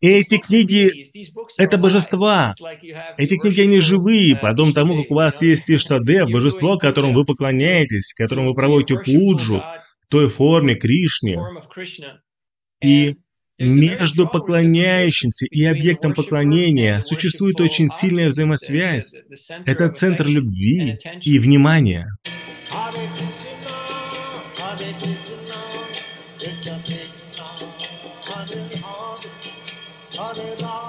И эти книги — это божества. Эти книги, они живые. Подобно тому, как у вас есть Иштаде, божество, которому вы поклоняетесь, которому вы проводите пуджу, той форме Кришне. И между поклоняющимся и объектом поклонения существует очень сильная взаимосвязь. Это центр любви и внимания. Hare Krishna, Hare